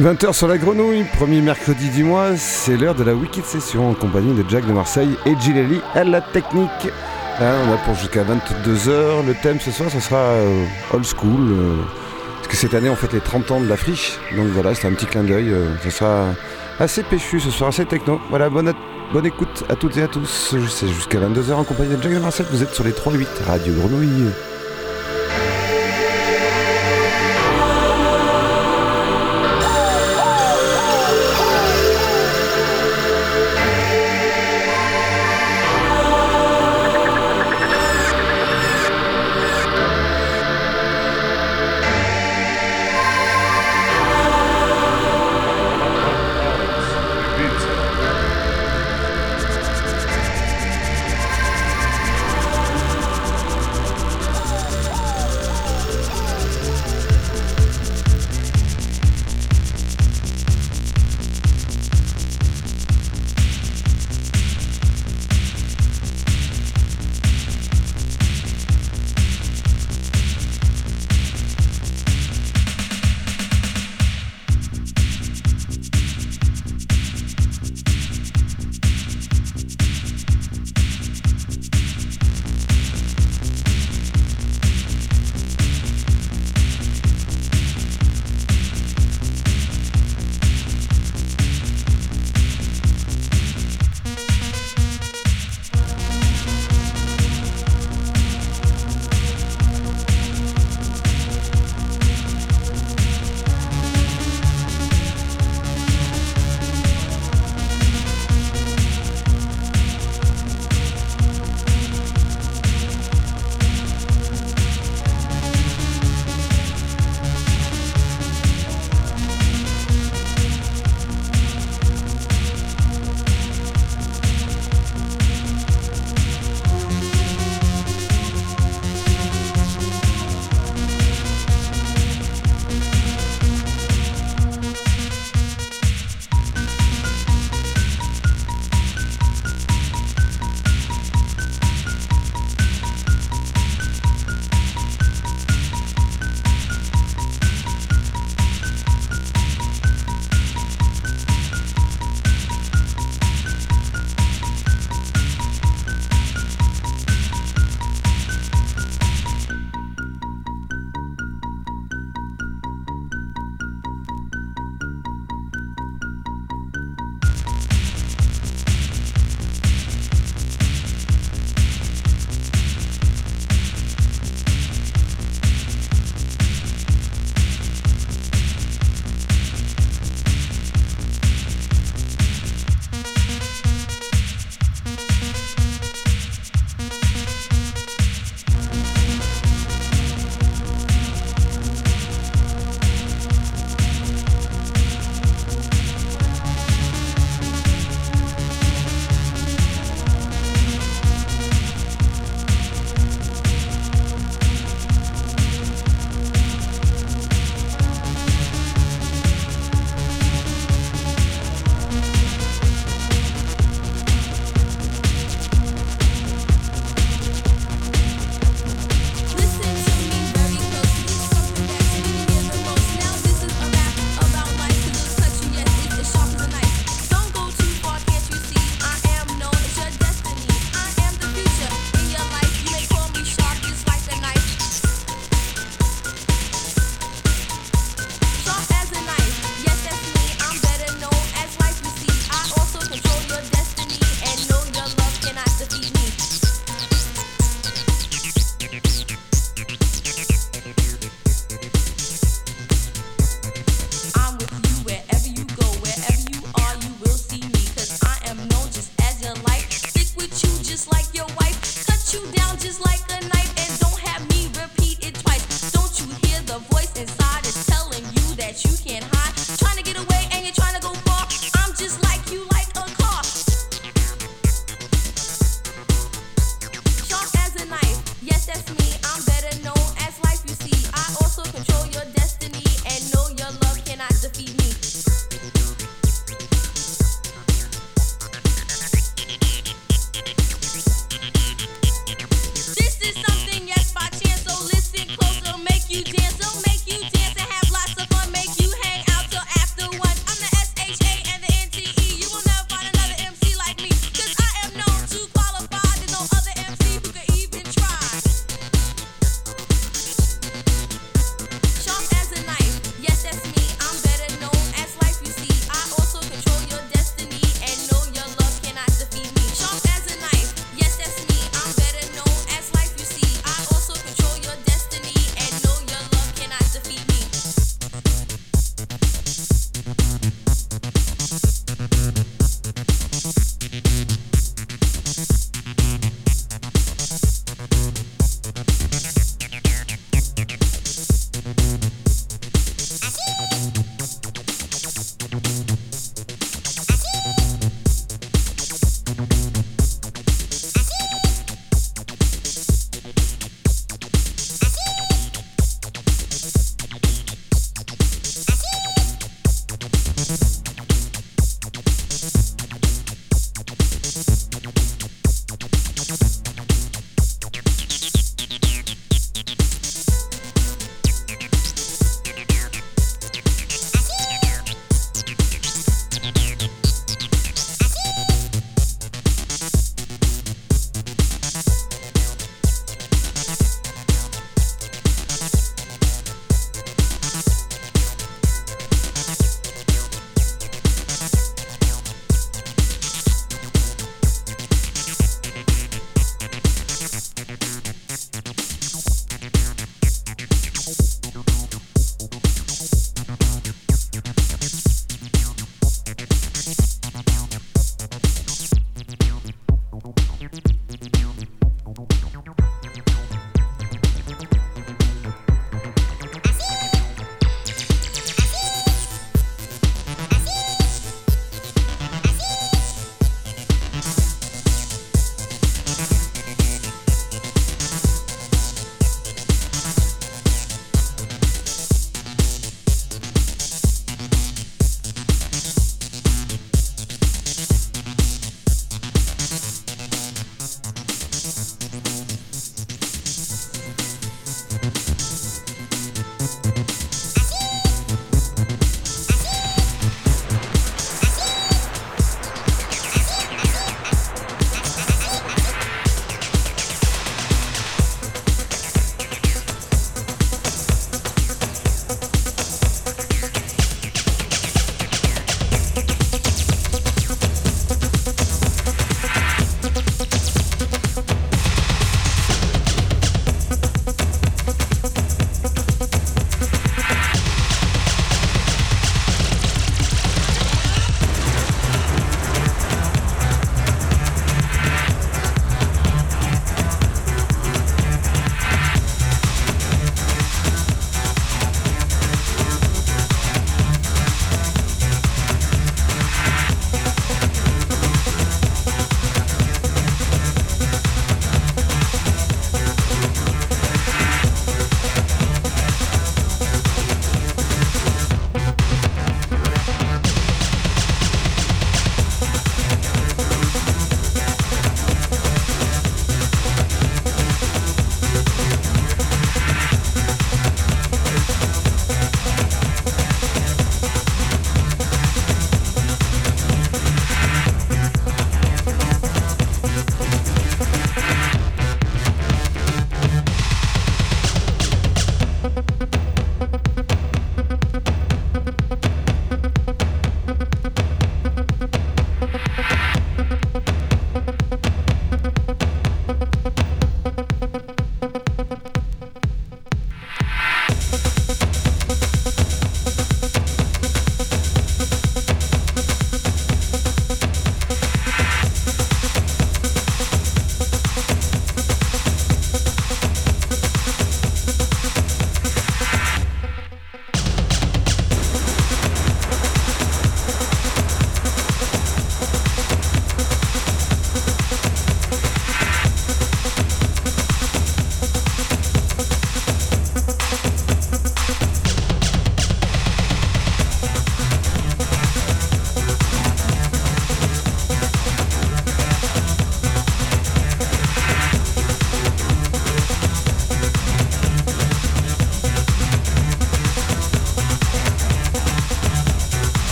20h sur la grenouille, premier mercredi du mois, c'est l'heure de la Wicked Session en compagnie de Jack de Marseille et Gileli à la technique. Là, on a pour jusqu'à 22h. Le thème ce soir, ce sera euh, old school. Euh, parce que cette année, on fête les 30 ans de la friche. Donc voilà, c'est un petit clin d'œil. Euh, ce sera assez péchu ce soir, assez techno. Voilà, bonne, bonne écoute à toutes et à tous. C'est jusqu'à 22h en compagnie de Jack de Marseille. Vous êtes sur les 3-8 Radio Grenouille.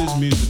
seis meses.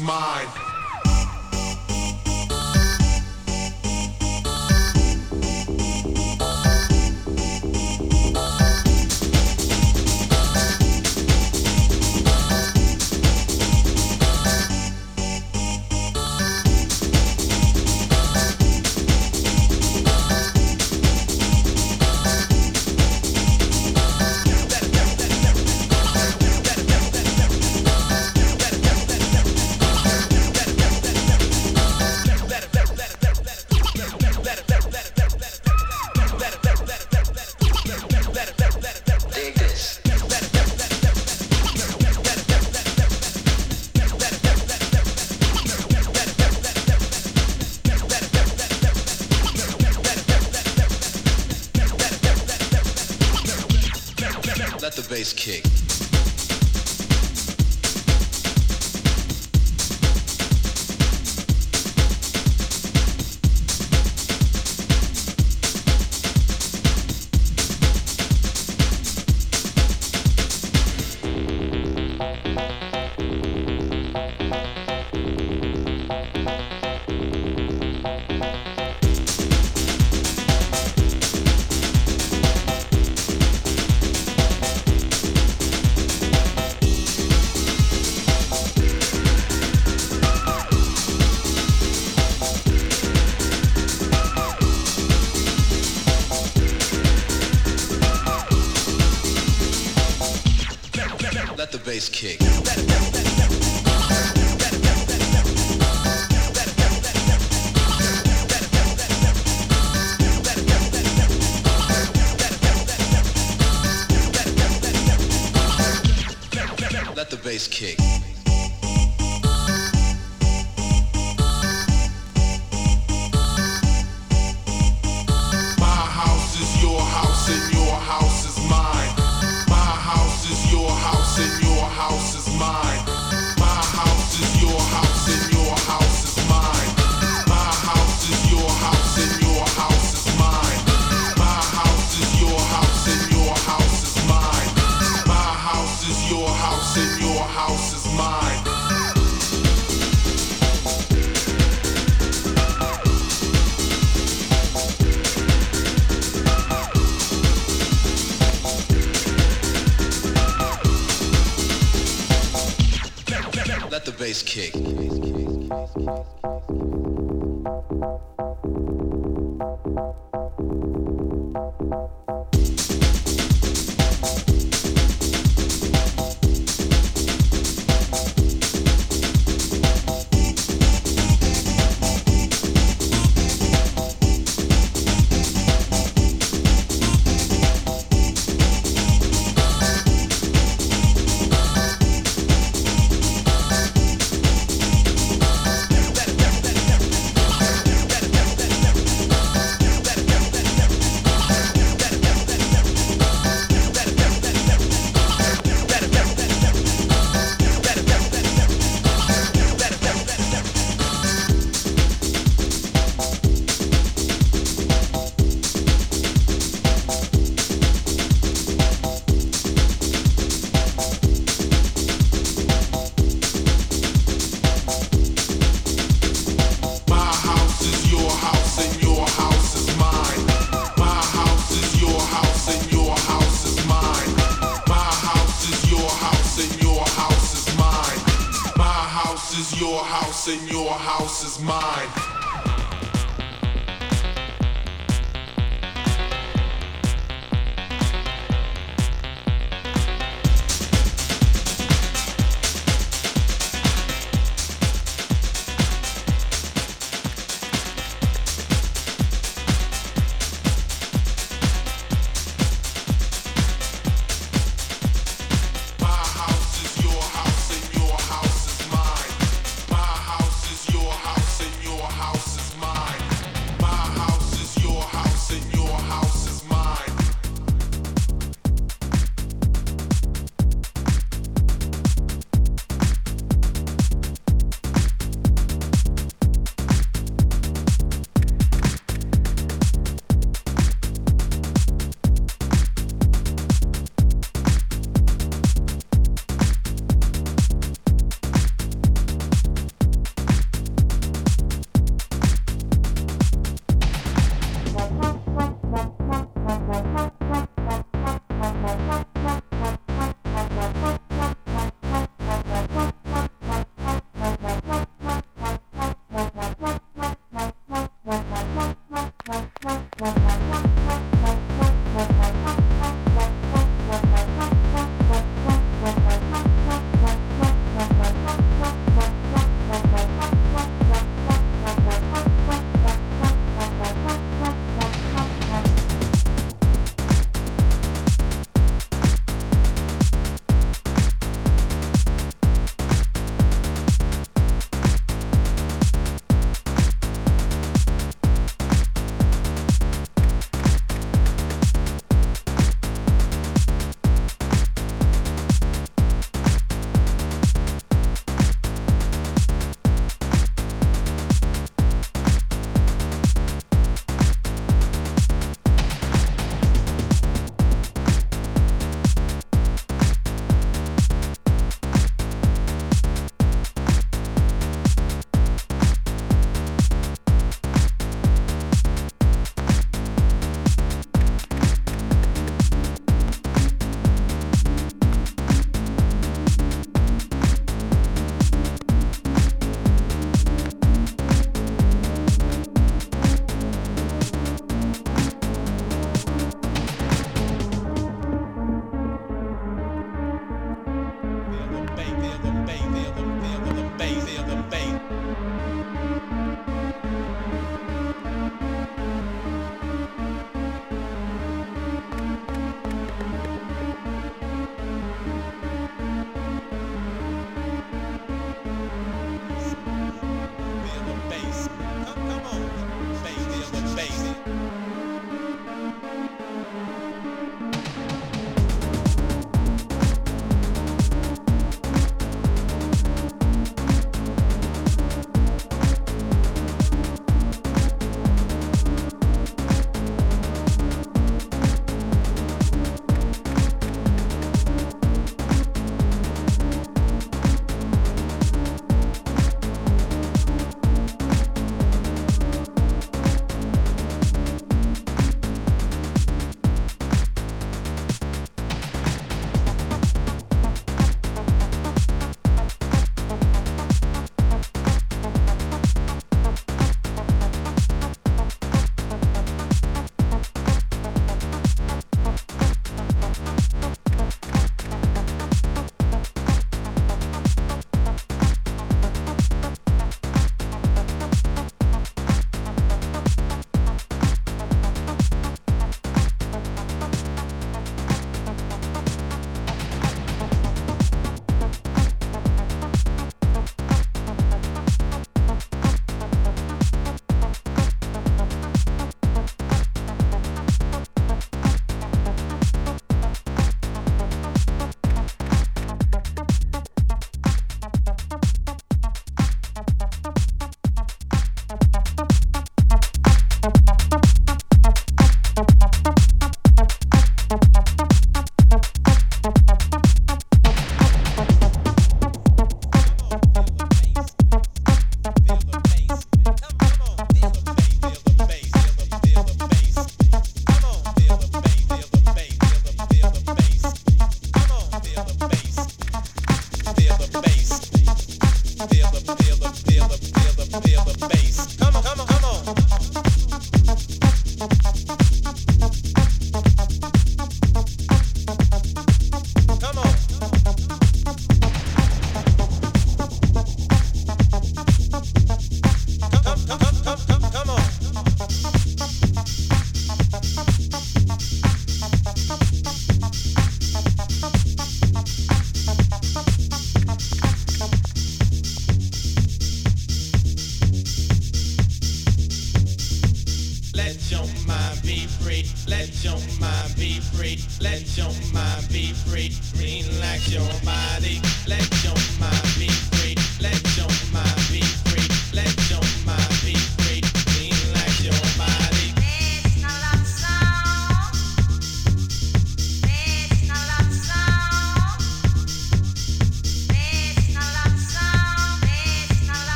mine.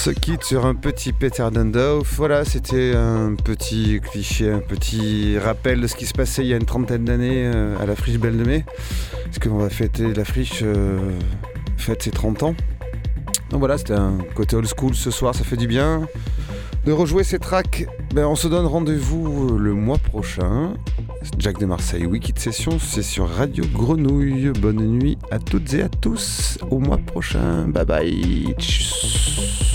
Se quitte sur un petit Peter Dundorf. Voilà, c'était un petit cliché, un petit rappel de ce qui se passait il y a une trentaine d'années euh, à la friche Belle de Mai. Parce qu'on va fêter la friche, euh, fête ses 30 ans. Donc voilà, c'était un côté old school ce soir, ça fait du bien. De rejouer ces tracks, ben, on se donne rendez-vous le mois prochain. Jack de Marseille, Wiki de Session, c'est sur Radio Grenouille. Bonne nuit à toutes et à tous. Au mois prochain. Bye bye. Tchuss.